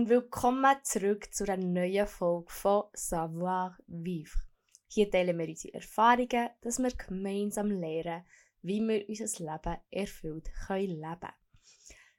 Und willkommen zurück zu einer neuen Folge von Savoir Vivre. Hier teilen wir unsere Erfahrungen, dass wir gemeinsam lernen, wie wir unser Leben erfüllt können leben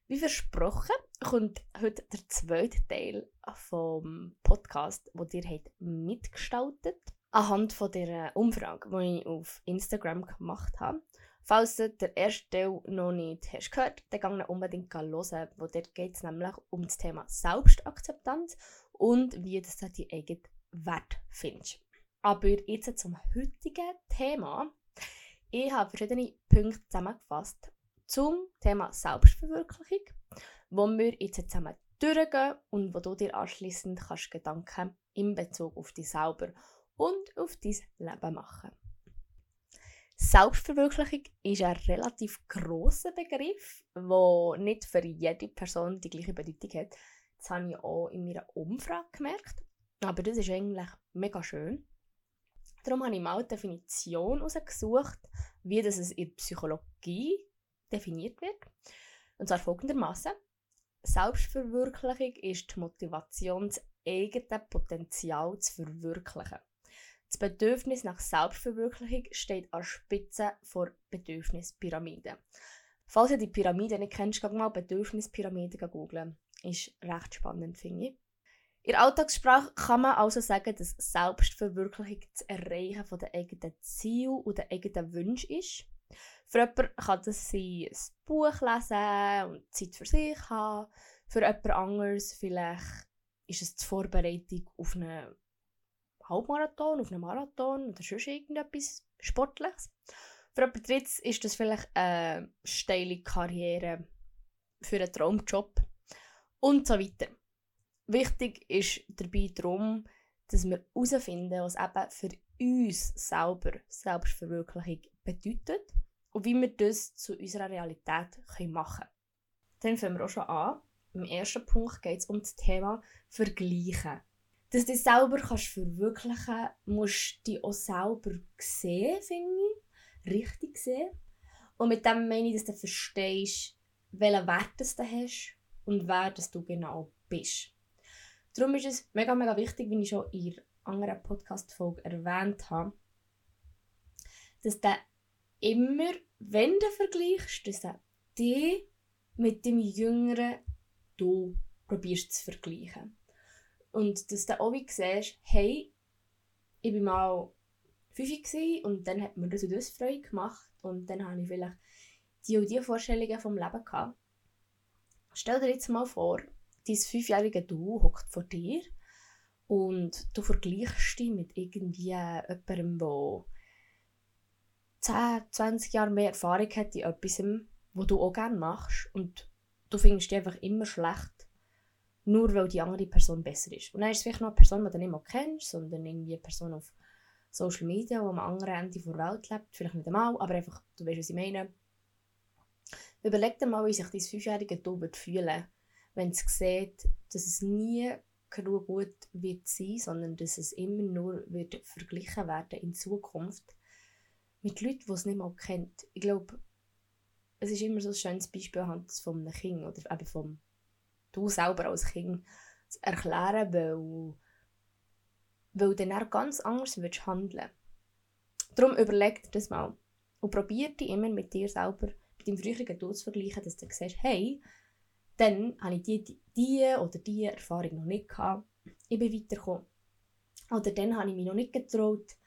Wie versprochen kommt heute der zweite Teil vom Podcast, wo ihr habt mitgestaltet anhand von der Umfrage, die ich auf Instagram gemacht habe. Falls du den ersten Teil noch nicht hast gehört, dann gang unbedingt hören, wo dort geht es nämlich um das Thema Selbstakzeptanz und wie du deinen eigenen Wert findest. Aber jetzt zum heutigen Thema. Ich habe verschiedene Punkte zusammengefasst zum Thema Selbstverwirklichung, wo wir jetzt zusammen durchgehen und wo du dir anschließend kannst Gedanken in Bezug auf dich selber und auf dein Leben machen. Selbstverwirklichung ist ein relativ grosser Begriff, der nicht für jede Person die gleiche Bedeutung hat. Das habe ich auch in meiner Umfrage gemerkt. Aber das ist eigentlich mega schön. Darum habe ich mal eine Definition herausgesucht, wie das in der Psychologie definiert wird. Und zwar folgendermaßen: Selbstverwirklichung ist die Motivation, das eigene Potenzial zu verwirklichen. Das Bedürfnis nach Selbstverwirklichung steht an der Spitze der Bedürfnispyramide. Falls ihr die Pyramide nicht kennt, könnt mal Bedürfnispyramide googeln. Ist recht spannend, finde ich. In Alltagssprache kann man also sagen, dass Selbstverwirklichung das Erreichen der eigenen Ziele und der eigenen Wünsche ist. Für jemanden kann das sein, ein Buch lesen und Zeit für sich haben. Für jemand anderes vielleicht ist es die Vorbereitung auf eine Halbmarathon, auf einem Marathon oder sonst irgendetwas Sportliches. Für jemand drittes ist das vielleicht eine steile Karriere für einen Traumjob und so weiter. Wichtig ist dabei darum, dass wir herausfinden, was eben für uns selber Selbstverwirklichung bedeutet und wie wir das zu unserer Realität machen können. Dann fangen wir auch schon an. Im ersten Punkt geht es um das Thema Vergleichen dass du dich selber kannst verwirklichen kannst, musst du dich auch selber sehen, finde ich. Richtig sehen. Und mit dem meine ich, dass du verstehst, welchen Wert du hast und wer das du genau bist. Darum ist es mega, mega wichtig, wie ich schon in einer anderen Podcast-Folge erwähnt habe, dass du immer, wenn du vergleichst, dass du dich mit dem jüngeren Du probierst zu vergleichen. Und dass du auch wie siehst, hey, ich war mal 5 und dann hat mir das und das Freude gemacht und dann habe ich vielleicht die und die Vorstellungen vom Leben gehabt. Stell dir jetzt mal vor, dein fünfjährige Du hockt vor dir und du vergleichst dich mit irgendwie jemandem, der 10, 20 Jahre mehr Erfahrung hat in etwas, was du auch gerne machst und du findest dich einfach immer schlecht nur weil die andere Person besser ist. Und dann ist es vielleicht noch eine Person, die du nicht mal kennst, sondern irgendwie eine Person auf Social Media, die am anderen Ende der Welt lebt. Vielleicht nicht einmal, aber einfach, du weißt, was ich meine. Überleg dir mal, wie sich dein fünfjährige Du fühlen, wenn es sieht, dass es nie genug gut wird sein, sondern dass es immer nur wird verglichen werden in Zukunft mit Leuten, die es nicht mal kennt. Ich glaube, es ist immer so ein schönes Beispiel von einem Kind oder eben vom du selber als Kind zu erklären, weil, weil du dann ganz anders würdest handeln Darum überleg dir das mal und probier dich immer mit dir selber, mit deinem früheren Du zu vergleichen, dass du siehst, hey, dann habe ich die, die, oder diese Erfahrung noch nicht gehabt, ich bin weitergekommen. Oder dann habe ich mich noch nicht getraut,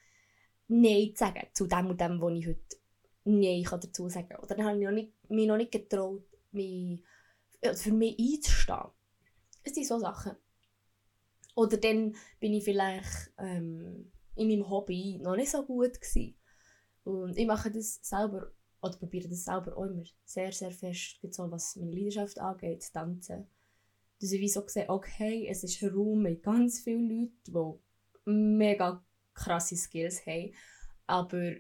Nein zu sagen zu dem und dem, was ich heute Nein dazu sagen kann. Oder dann habe ich mich noch nicht getraut, mich für mich einzustehen. Es sind so Sachen. Oder dann bin ich vielleicht ähm, in meinem Hobby noch nicht so gut gewesen. Und ich mache das selber, oder probiere das selber auch immer sehr, sehr fest, so was meine Leidenschaft angeht, tanzen. Dass ich so sehe, okay, es ist ein Raum mit ganz vielen Leuten, die mega krasse Skills haben. Aber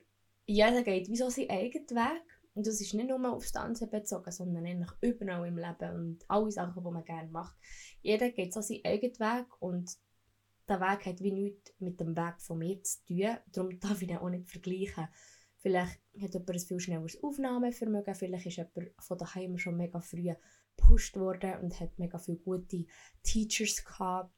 jeder geht wie so seinen eigenen Weg. Und das ist nicht nur aufs Tanzen bezogen, sondern eigentlich überall im Leben und alle Sachen, die man gerne macht. Jeder geht so seinen eigenen Weg und der Weg hat wie nichts mit dem Weg von mir zu tun. Darum darf ich ihn auch nicht vergleichen. Vielleicht hat jemand ein viel schnelleres Aufnahmevermögen, vielleicht ist jemand von daheim schon mega früh gepusht worden und hat mega viele gute Teachers gehabt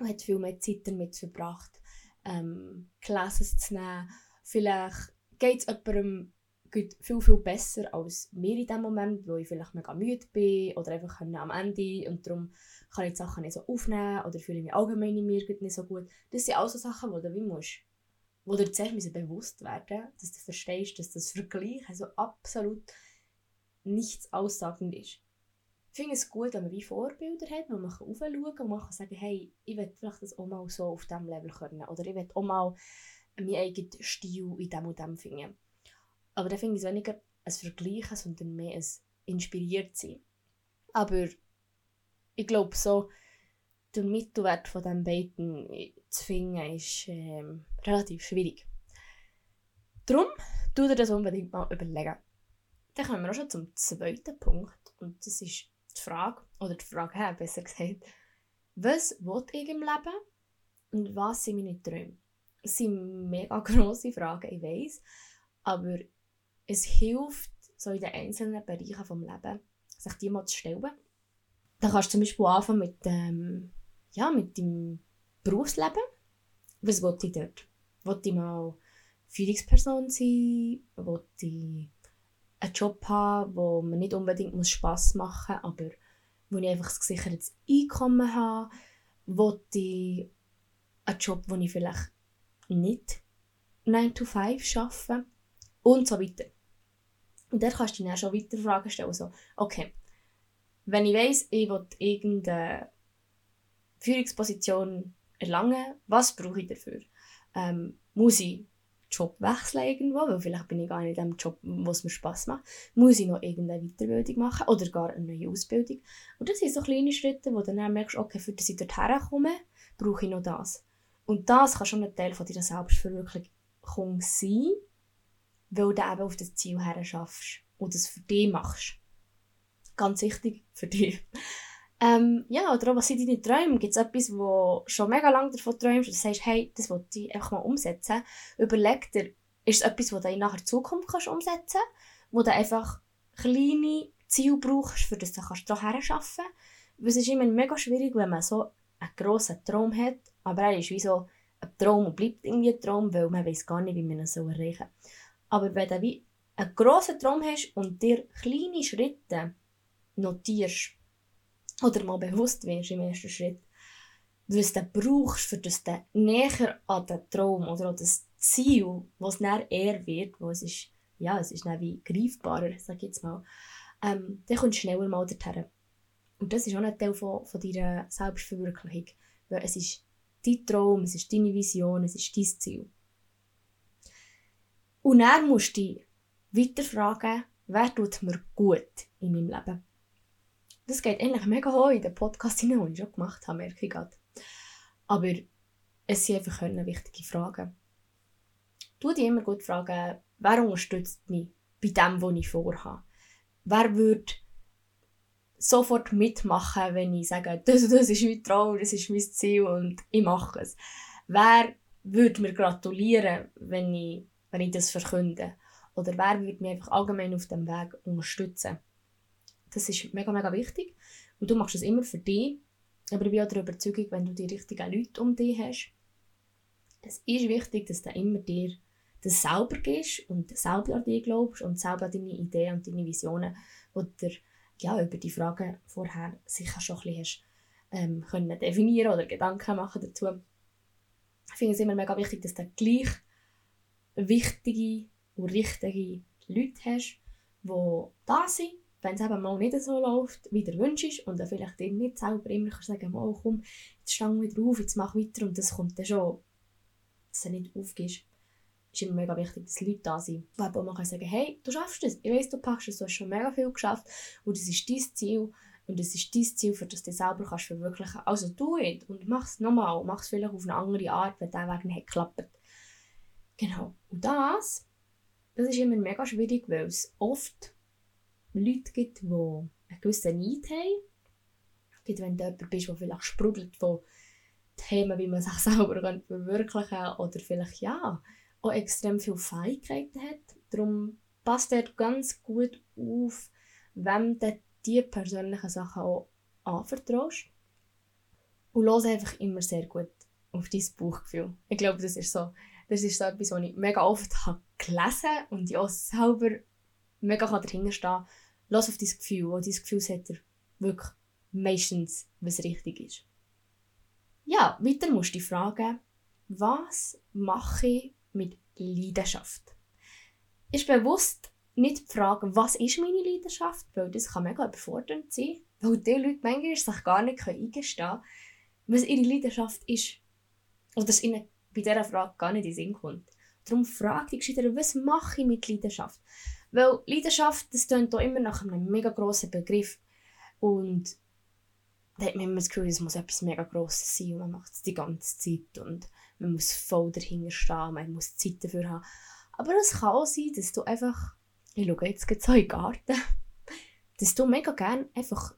und hat viel mehr Zeit damit verbracht, ähm, Classes zu nehmen. Vielleicht geht es jemandem viel, viel besser als mir in dem Moment, wo ich vielleicht mega müde bin oder einfach am Ende und darum kann ich die Sachen nicht so aufnehmen oder fühle mich allgemein in mir nicht so gut. Das sind auch so Sachen, die du wie musst, wo dir zuerst bewusst werden dass du verstehst, dass das Vergleich also absolut nichts aussagend ist. Ich finde es gut, wenn man wie Vorbilder hat, wo man aufschauen kann und man kann sagen, hey, ich will vielleicht das auch mal so auf diesem Level können oder ich will auch mal meinen eigenen Stil in dem und dem finden. Aber dann finde ich es weniger ein Vergleichen, sondern mehr ein inspiriert sein. Aber ich glaube so, den Mittelwert von diesen beiden zu finden, ist ähm, relativ schwierig. Darum, tu dir das unbedingt mal überlegen. Dann kommen wir auch schon zum zweiten Punkt. Und das ist die Frage, oder die Frage, hey, besser gesagt, was will ich im Leben und was sind meine Träume? Das sind mega grosse Fragen, ich weiß, aber es hilft, so in den einzelnen Bereichen des Lebens, sich die mal zu stellen. Dann kannst du zum Beispiel anfangen mit, ähm, ja, mit deinem Berufsleben. Was will ich dort? Will ich mal Führungsperson sein? Will ich einen Job haben, wo mir nicht unbedingt Spass machen muss, aber wo ich einfach ein gesichertes Einkommen habe? Will ich einen Job, wo ich vielleicht nicht 9 to 5 arbeite? Und so weiter. Und dann kannst du dir dann schon weiter Fragen stellen. So, okay, wenn ich weiss, ich will irgendeine Führungsposition erlangen, was brauche ich dafür? Ähm, muss ich Job wechseln irgendwo, weil vielleicht bin ich gar nicht in dem Job, wo es mir Spass macht. Muss ich noch irgendeine Weiterbildung machen oder gar eine neue Ausbildung? Und das sind so kleine Schritte, wo du dann merkst, okay, für das ich dort herkomme, brauche ich noch das. Und das kann schon ein Teil von deiner Selbstverwirklichung sein, weil du eben auf das Ziel her schaffst und das für dich machst. Ganz wichtig für dich. Ähm, ja, oder auch, was sind deine Träume? Gibt es etwas, wo schon mega lange davon träumst und du sagst, hey, das will ich einfach mal umsetzen? Überleg dir, ist es etwas, das du in nachher Zukunft kannst umsetzen kannst, wo du einfach kleine Ziele brauchst, für das du kannst daran arbeiten? Weil es ist immer mega schwierig, wenn man so einen grossen Traum hat, aber er ist wie so ein Traum und bleibt irgendwie ein Traum, weil man weiß gar nicht, wie man ihn so erreichen soll. Aber wenn du wie einen grossen Traum hast und dir kleine Schritte notierst oder mal bewusst wirst im ersten Schritt, was du brauchst, für das du näher an den Traum oder an das Ziel, was dann eher wird, wo es ist, ja, es ist wie greifbarer, sag ich jetzt mal, ähm, dann kommst du schneller mal dorthin. Und das ist auch ein Teil von, von deiner Selbstverwirklichung, weil es ist dein Traum, es ist deine Vision, es ist dein Ziel. Und dann musst dich weiter fragen, wer tut mir gut in meinem Leben? Das geht eigentlich mega hoch in den Podcast hinein, den ich schon gemacht habe, merke ich gerade. Aber es sind einfach wichtige Fragen. Du dich immer gut fragen, wer unterstützt mich bei dem, was ich vorhabe? Wer würde sofort mitmachen, wenn ich sage, das, das ist mein Traum, das ist mein Ziel und ich mache es? Wer würde mir gratulieren, wenn ich wenn ich das verkünde? Oder wer würde mich einfach allgemein auf dem Weg unterstützen? Das ist mega, mega wichtig. Und du machst es immer für dich. Aber ich bin auch der Überzeugung, wenn du die richtigen Leute um dich hast, es ist wichtig, dass du immer dir das selber gibst und selber an dich glaubst und selber an deine Ideen und deine Visionen, die du ja, über die Fragen vorher sicher schon ein bisschen hast, ähm, können definieren oder Gedanken machen dazu. Ich finde es immer mega wichtig, dass du gleich wichtige und richtige Leute hast, die da sind, wenn es eben mal nicht so läuft, wie der Wunsch ist und dann vielleicht dir nicht selber immer sagen mal komm, jetzt stang wieder auf, jetzt mach weiter und das kommt dann schon, dass du nicht aufgibst. ist immer mega wichtig, dass Leute da sind, die eben auch sagen hey, du schaffst es, ich weiss, du packst es, du hast schon mega viel geschafft und das ist dein Ziel und das ist dein Ziel, für das du dich selber kannst verwirklichen kannst. Also tu es und mach es nochmal, mach es vielleicht auf eine andere Art, wenn der Weg nicht geklappt Genau. Und das, das ist immer mega schwierig, weil es oft Leute gibt, die einen gewissen Neid haben. Gibt, wenn du jemand bist, der vielleicht sprudelt von Themen, wie man sich selber verwirklichen kann oder vielleicht ja, auch extrem viele Fähigkeiten hat. Darum passt er ganz gut auf, wem du die persönlichen Sachen auch anvertraust. Und los einfach immer sehr gut auf dein Bauchgefühl. Ich glaube, das ist so, das ist so etwas, was ich mega oft habe gelesen und ich auch selber mega dahinter stehen kann. Lass auf dein Gefühl, und dein Gefühl sagt dir wirklich meistens, was richtig ist. Ja, weiter musst du dich fragen, was mache ich mit Leidenschaft? Ist bewusst nicht die Frage, was ist meine Leidenschaft, weil das kann mega überfordernd sein, weil die Leute manchmal sich gar nicht eingestehen können, was ihre Leidenschaft ist. Oder es ihnen bei dieser Frage gar nicht in den Sinn kommt. Darum frag dich gescheiter, was mache ich mit Leidenschaft? Weil Leidenschaft, das klingt auch immer nach einem mega grossen Begriff. Und da hat man immer das Gefühl, es muss etwas mega Grosses sein und man macht es die ganze Zeit und man muss voll dahinter stehen, man muss Zeit dafür haben. Aber es kann auch sein, dass du einfach, ich schaue jetzt gerade so in den Garten, dass du mega gerne einfach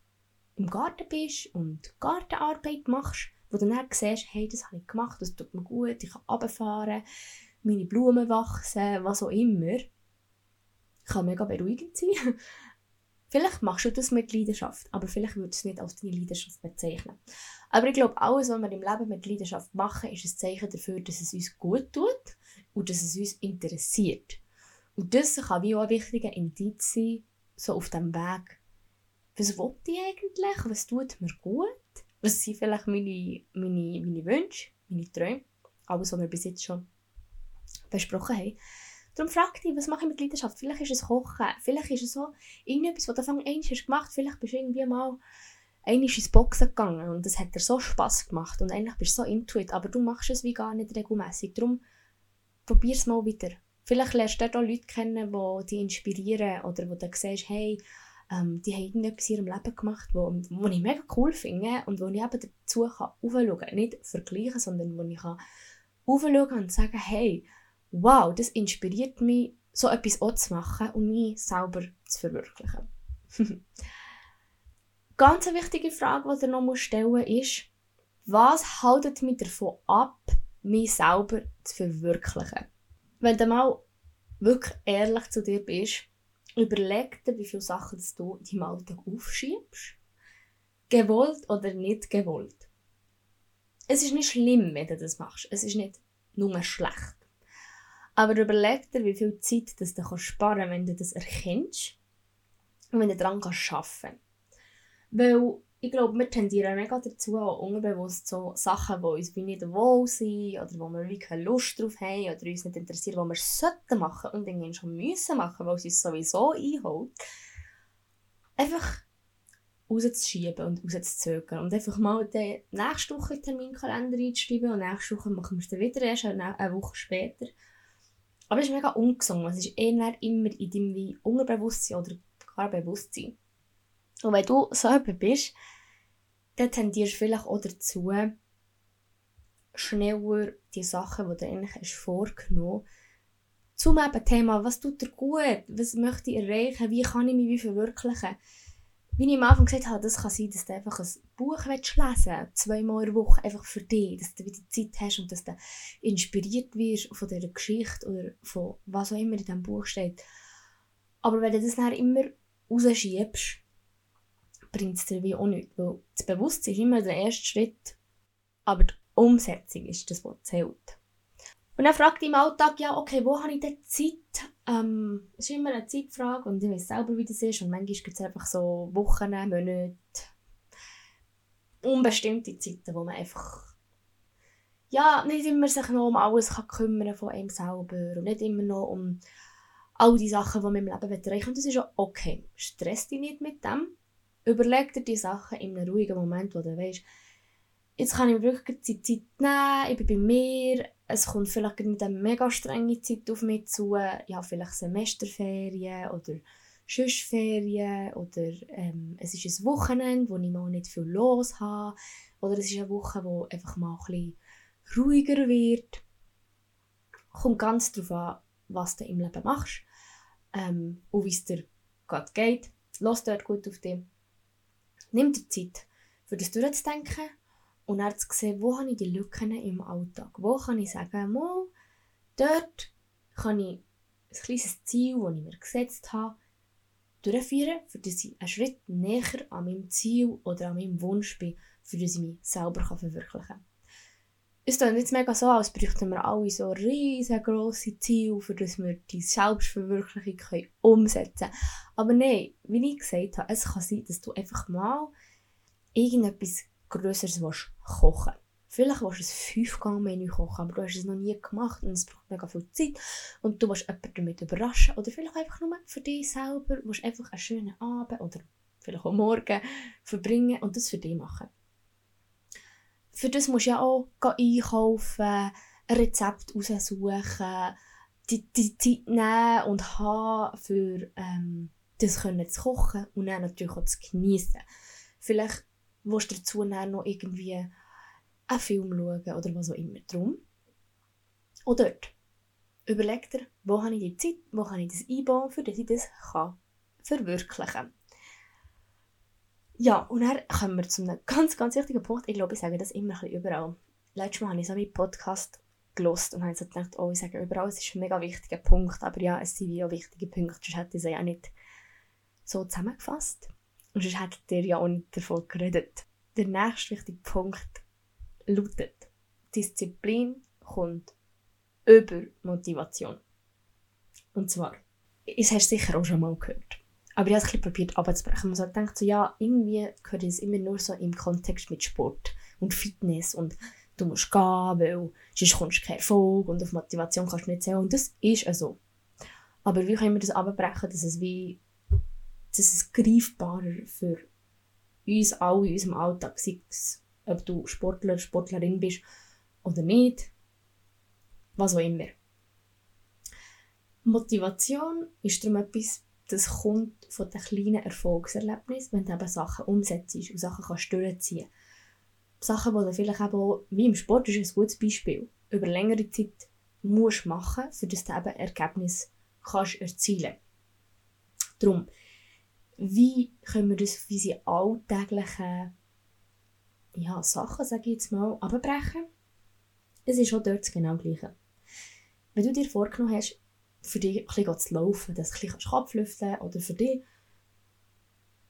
im Garten bist und Gartenarbeit machst, wo du dann siehst, hey, das habe ich gemacht, das tut mir gut, ich kann runterfahren, meine Blumen wachsen, was auch immer. Kann mega beruhigend sein. Vielleicht machst du das mit Leidenschaft, aber vielleicht würdest du es nicht als deine Leidenschaft bezeichnen. Aber ich glaube, alles, was wir im Leben mit Leidenschaft machen, ist ein Zeichen dafür, dass es uns gut tut und dass es uns interessiert. Und das kann wie auch ein wichtiger Indiz sein, so auf dem Weg. Was will ich eigentlich? Was tut mir gut? Was sind vielleicht meine, meine, meine Wünsche, meine Träume? Alles, was wir bis jetzt schon besprochen haben. Darum frag dich, was mache ich mit Leidenschaft? Vielleicht ist es Kochen, vielleicht ist es so irgendetwas, was du Anfang hast gemacht, vielleicht bist du irgendwie mal einmal ins Boxen gegangen und das hat dir so Spass gemacht und eigentlich bist du so into it, aber du machst es wie gar nicht regelmäßig. Darum probier es mal wieder. Vielleicht lernst du dort auch Leute kennen, die dich inspirieren oder wo du siehst, hey, ähm, die haben irgendetwas in ihrem Leben gemacht, wo, wo ich mega cool finde und wo ich eben dazu kann aufschauen kann. Nicht vergleichen, sondern wo ich kann und sagen, hey, wow, das inspiriert mich, so etwas auch zu machen und mich selber zu verwirklichen. Ganz eine wichtige Frage, die du noch stellen musst, ist, was haltet mich davon ab, mich selber zu verwirklichen? Wenn du mal wirklich ehrlich zu dir bist, überleg dir, wie viele Sachen du in deinem Alltag aufschiebst. Gewollt oder nicht gewollt. Es ist nicht schlimm, wenn du das machst. Es ist nicht nur schlecht. Aber überleg dir, wie viel Zeit das du sparen kannst, wenn du das erkennst und wenn du daran arbeiten kannst. Weil ich glaube, wir tendieren mega dazu, auch unbewusst so Sachen, die uns wie nicht wohl sind oder wo wir wie keine Lust drauf haben oder uns nicht interessieren, die wir sollten machen und irgendwann schon müssen machen, weil es uns sowieso einholt, einfach rauszuschieben und rauszuzögern und einfach mal den nächste Woche Terminkalender einzuschreiben und nächste Woche machen wir es dann wieder erst eine Woche später. Aber es ist mega ungesund. Es ist eher immer in deinem Unterbewusstsein oder gar Bewusstsein. Und wenn du so jemand bist, dann tendierst du vielleicht auch dazu, schneller die Sachen, die du eigentlich hast vorgenommen zum eben Thema, was tut dir gut, was möchte ich erreichen, wie kann ich mich wie verwirklichen, wie ich am Anfang gesagt habe, das kann sein, dass du einfach ein Buch lesen willst, zweimal in Woche, einfach für dich, dass du wieder Zeit hast und dass du inspiriert wirst von dieser Geschichte oder von was auch immer in diesem Buch steht. Aber wenn du das dann immer rausschiebst, bringt es dir wie auch nichts, weil das Bewusstsein ist immer der erste Schritt, aber die Umsetzung ist das, was zählt. Und dann fragt im Alltag, ja, okay, wo habe ich denn Zeit? Ähm, es ist immer eine Zeitfrage und ich weiß selber, wie das ist. Und manchmal gibt es einfach so Wochen, Monate, unbestimmte Zeiten, wo man einfach ja, nicht immer sich noch um alles kann kümmern von einem selber und nicht immer noch um all die Sachen, die man im Leben erreichen Und das ist auch okay. Stress dich nicht mit dem. Überleg dir die Sachen in einem ruhigen Moment, wo du weißt, jetzt kann ich mir wirklich die Zeit nehmen, ich bin bei mir, es kommt vielleicht nicht eine mega strenge Zeit auf mich zu, ja, vielleicht Semesterferien oder Schüssferien oder ähm, es ist ein Wochenende, wo ich mal nicht viel los habe oder es ist eine Woche, wo einfach mal ein bisschen ruhiger wird. Kommt ganz darauf an, was du im Leben machst ähm, und wie es dir gerade geht. Lass dort gut auf dich. Nimm dir Zeit, für das durchzudenken und dann zu sehen, wo habe ich die Lücken im Alltag. Wo kann ich sagen, mal, dort kann ich ein kleines Ziel, das ich mir gesetzt habe, durchführen, für dass ich einen Schritt näher an meinem Ziel oder an meinem Wunsch bin, für dass ich mich selber verwirklichen kann. Es ist jetzt mega so, als bräuchten wir alle so riesengroße Ziele, für dass wir die Selbstverwirklichung können umsetzen können. Aber nein, wie ich gesagt habe, es kann sein, dass du einfach mal irgendetwas Größeres kochen willst. Vielleicht willst du ein 5-Gang-Menü kochen, aber du hast es noch nie gemacht und es braucht mega viel Zeit und du willst jemanden damit überraschen oder vielleicht einfach nur für dich selber, willst einfach einen schönen Abend oder vielleicht auch morgen verbringen und das für dich machen. Für das musst du ja auch einkaufen, ein Rezept raussuchen, die, die Zeit nehmen und haben, für ähm, das können zu kochen und dann natürlich auch zu genießen. Vielleicht willst du dazu noch irgendwie einen Film schauen oder was auch immer. Drum. Und dort. Überleg dir, wo habe ich die Zeit, wo kann ich das einbauen, für dass ich das kann verwirklichen kann. Ja, und dann kommen wir zu einem ganz, ganz wichtigen Punkt. Ich glaube, ich sage das immer ein überall. Letztes Mal habe ich so einen Podcast gelost und habe so gedacht, oh, ich sage überall, es ist ein mega wichtiger Punkt. Aber ja, es sind auch wichtige Punkte, sonst hätte ich sie ja nicht so zusammengefasst. Und sonst hättet ihr ja auch nicht davon geredet. Der nächste wichtige Punkt lautet, Disziplin kommt über Motivation. Und zwar, das hast du sicher auch schon mal gehört. Aber ich habe es ein probiert abzubrechen. Man so denkt so, ja, irgendwie gehört es immer nur so im Kontext mit Sport und Fitness und du musst gehen, weil sonst kommst du keinen Erfolg und auf Motivation kannst du nicht zählen. Und das ist also. Aber wie können wir das abbrechen, dass es wie dass es greifbarer für uns alle in unserem Alltag, es ob du Sportler, Sportlerin bist oder nicht. Was auch immer. Motivation ist darum etwas, das kommt von den kleinen Erfolgserlebnissen, wenn du eben Sachen umsetzt und Sachen kannst durchziehen Sachen, die du vielleicht eben auch, wie im Sport, ist ein gutes Beispiel, über längere Zeit musst machen, für das du eben Ergebnis kannst erzielen. Darum, wie können wir das auf unsere alltäglichen ja, Sachen, sage ich jetzt mal, abbrechen. Es ist auch dort genau das Gleiche. Wenn du dir vorgenommen hast, für dich ein bisschen zu laufen, dass du ein bisschen Kopf lüften oder für dich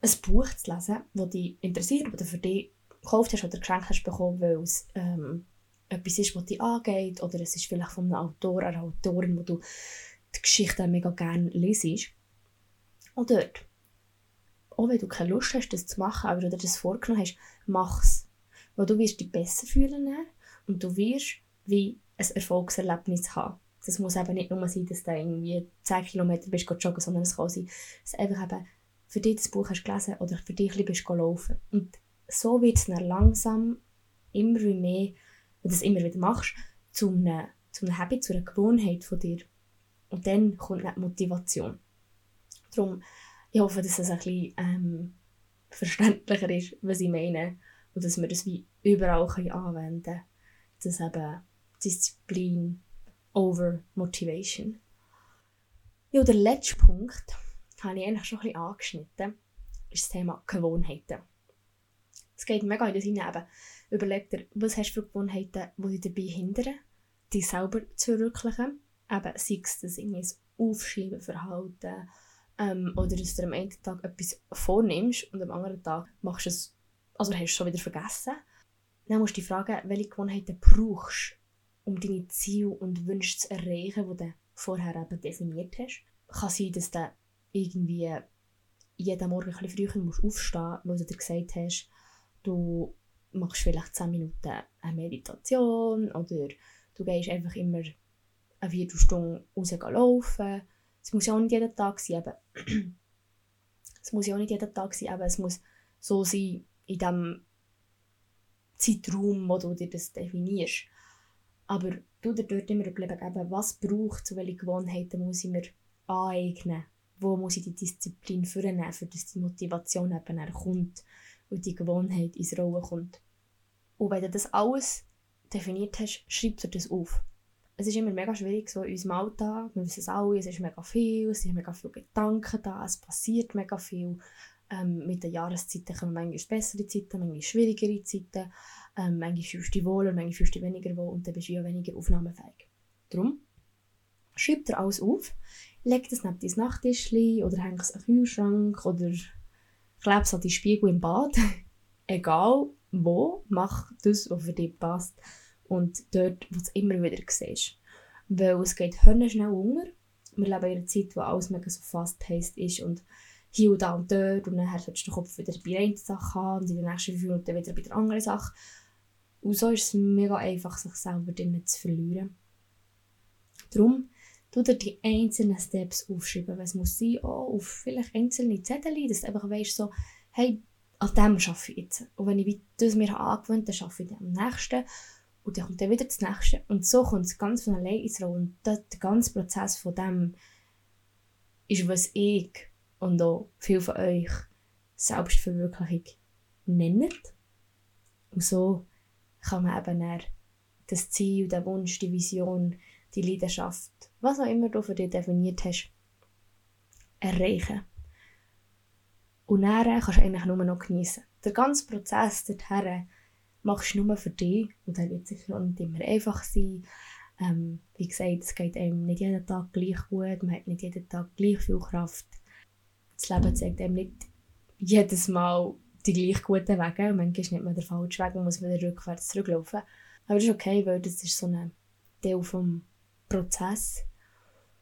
ein Buch zu lesen, das dich interessiert oder für dich gekauft hast oder geschenkt hast bekommen, weil es ähm, etwas ist, was dich angeht oder es ist vielleicht von einem Autor, einer Autorin, wo du die Geschichte mega gerne liest. Und dort, auch wenn du keine Lust hast, das zu machen, aber du dir das vorgenommen hast, mach es. Weil du wirst dich besser fühlen und du wirst wie ein Erfolgserlebnis haben. Das muss eben nicht nur sein, dass du irgendwie 10 Kilometer bist joggen, sondern es kann sein, dass du einfach eben für dich das Buch hast gelesen oder für dich ein bisschen laufen Und so wird es dann langsam immer mehr, wenn du es immer wieder machst, zu einem, zu einem Habit, zu einer Gewohnheit von dir. Und dann kommt dann die Motivation. Darum, ich hoffe, dass es ein bisschen ähm, verständlicher ist, was ich meine und dass wir das wie überall anwenden können. Das eben Disziplin over Motivation. Ja, der letzte Punkt habe ich eigentlich schon ein bisschen angeschnitten, ist das Thema Gewohnheiten. Es geht mega in das hinein. Überleg dir, was hast du für Gewohnheiten, die dich dabei hindern, dich selber zu verwirklichen. Eben, sei es das irgendwie Aufschieben, Verhalten, ähm, oder dass du am einen Tag etwas vornimmst und am anderen Tag machst es also hast du es schon wieder vergessen. Dann musst du dich fragen, welche Gewohnheiten brauchst du, um deine Ziele und Wünsche zu erreichen, die du vorher eben definiert hast. Kann sein, dass du irgendwie jeden Morgen ein bisschen früher aufstehen musst, weil du dir gesagt hast, du machst vielleicht 10 Minuten eine Meditation oder du gehst einfach immer eine Viertelstunde raus laufen. Es muss ja auch nicht jeden Tag sein, eben. es muss ja auch nicht jeden Tag sein, aber es muss so sein, in dem Zeitraum, wo du dir das definierst. Aber du dort immer überlegen, was braucht es, welche Gewohnheiten muss ich mir aneignen, wo muss ich die Disziplin vornehmen, für dass die Motivation eben kommt und die Gewohnheit ins Rollen kommt. Und wenn du das alles definiert hast, schreib dir das auf. Es ist immer mega schwierig so in unserem Alltag, wir wissen es alle, es ist mega viel, es sind mega viele Gedanken da, es passiert mega viel ähm, mit den Jahreszeiten kommen manchmal bessere Zeiten, manchmal schwierigere Zeiten. Ähm, manchmal fühlst du dich wohler, manchmal fühlst du dich weniger wohl und dann bist du ja weniger aufnahmefähig. Darum, schreib dir alles auf, leg das neben dein Nachttischchen oder häng es an den Kühlschrank oder kleb es an die Spiegel im Bad. Egal wo, mach das, was für dich passt. Und dort, wo du es immer wieder siehst. Weil es geht schnell unter. Wir leben in einer Zeit, wo alles mega so fast-paced ist und hier und da und dort und dann solltest du den Kopf wieder bei einer Sache haben und in den nächsten fünf Minuten wieder bei der anderen Sache. Und so ist es mega einfach, sich selber drinnen zu verlieren. Darum tu dir die einzelnen Steps aufschreiben, was muss sein, auch auf vielleicht einzelne Zettel, dass du einfach weißt, so, hey, an dem arbeite ich jetzt. Und wenn ich das mir angewöhnt habe, dann arbeite ich am nächsten. Und dann kommt dann wieder das nächste. Und so kommt es ganz von allein ins Rollen. Und der ganze Prozess von dem ist, was ich und auch viele von euch Selbstverwirklichung nennen. Und so kann man eben das Ziel, den Wunsch, die Vision, die Leidenschaft, was auch immer du für dich definiert hast, erreichen. Und dann kannst du eigentlich nur noch genießen. Der ganze Prozess dorthin machst du nur für dich und dann wird es sicher nicht immer einfach sein. Ähm, wie gesagt, es geht einem nicht jeden Tag gleich gut, man hat nicht jeden Tag gleich viel Kraft. Das Leben zeigt einem nicht jedes Mal die gleich guten Wege und manchmal ist nicht mehr der falsche Weg und muss wieder rückwärts zurücklaufen. Aber das ist okay, weil das ist so ein Teil vom Prozess.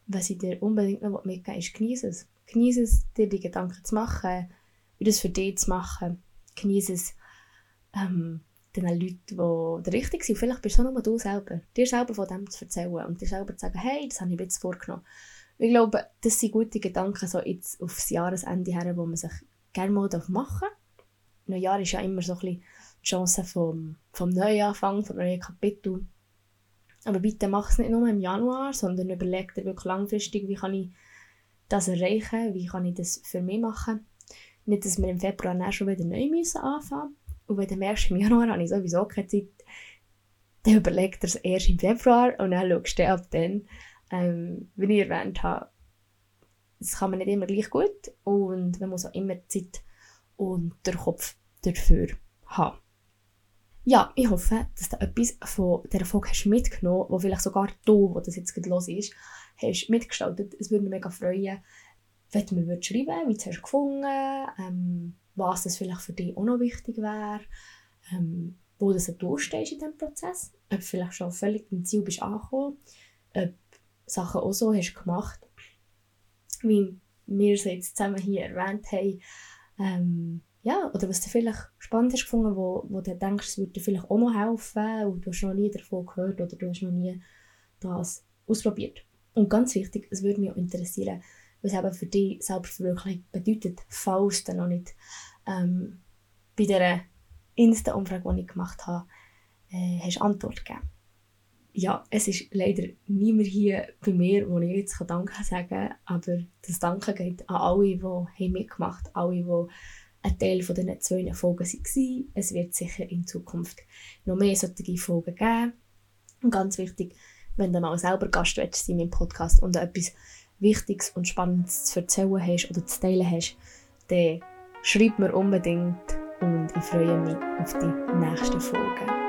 Was ich dir unbedingt noch mitgeben ist, genieße es. Genieße es, dir die Gedanken zu machen, wie das für dich zu machen. Genieße es, ähm, den Leuten, die richtig sind. Vielleicht bist du nur du selber. Dir selber von dem zu erzählen und dir selber zu sagen, hey, das habe ich jetzt vorgenommen. Ich glaube, das sind gute Gedanken so jetzt aufs Jahresende her, wo man sich gerne mal machen darf. Neujahr ist ja immer so ein bisschen die Chance vom, vom Neuanfang, vom neuen Kapitel. Aber bitte mach es nicht nur im Januar, sondern überleg dir wirklich langfristig, wie kann ich das erreichen, wie kann ich das für mich machen. Nicht, dass wir im Februar dann schon wieder neu müssen anfangen Und wenn du merkst, im Januar habe ich sowieso keine Zeit, dann überleg dir es erst im Februar und dann schaust du ab dann. Ähm, wie ich erwähnt habe, das kann man nicht immer gleich gut und man muss auch immer Zeit und den Kopf dafür haben. Ja, ich hoffe, dass du etwas von dieser Folge hast mitgenommen hast, vielleicht sogar du, wo das jetzt gerade los ist, hast mitgestaltet. Es würde mich mega freuen, wenn du mir schreiben würdest, wie du es gefunden ähm, was das vielleicht für dich auch noch wichtig wäre, ähm, wo du durchstehst in diesem Prozess, ob du vielleicht schon völlig im Ziel bist angekommen, ob Sachen auch so hast gemacht, wie wir es jetzt zusammen hier erwähnt haben, ähm, ja, oder was du vielleicht spannend hast gefunden, wo, wo du denkst, es würde dir vielleicht auch noch helfen und du hast noch nie davon gehört oder du hast noch nie das ausprobiert. Und ganz wichtig, es würde mich auch interessieren, was eben für dich Selbstverwirklichung bedeutet, falls du noch nicht ähm, bei dieser Insta-Umfrage, die ich gemacht habe, äh, hast Antwort gegeben. Ja, es ist leider niemand hier bei mir, wo ich jetzt Danke sagen kann, aber das Danke geht an alle, die mitgemacht haben, alle, die ein Teil von diesen zwei Folgen waren. Es wird sicher in Zukunft noch mehr solche Folgen geben. Und ganz wichtig, wenn du mal selber Gast willst in meinem Podcast und etwas Wichtiges und Spannendes zu erzählen hast oder zu teilen hast, dann schreib mir unbedingt und ich freue mich auf die nächste Folge.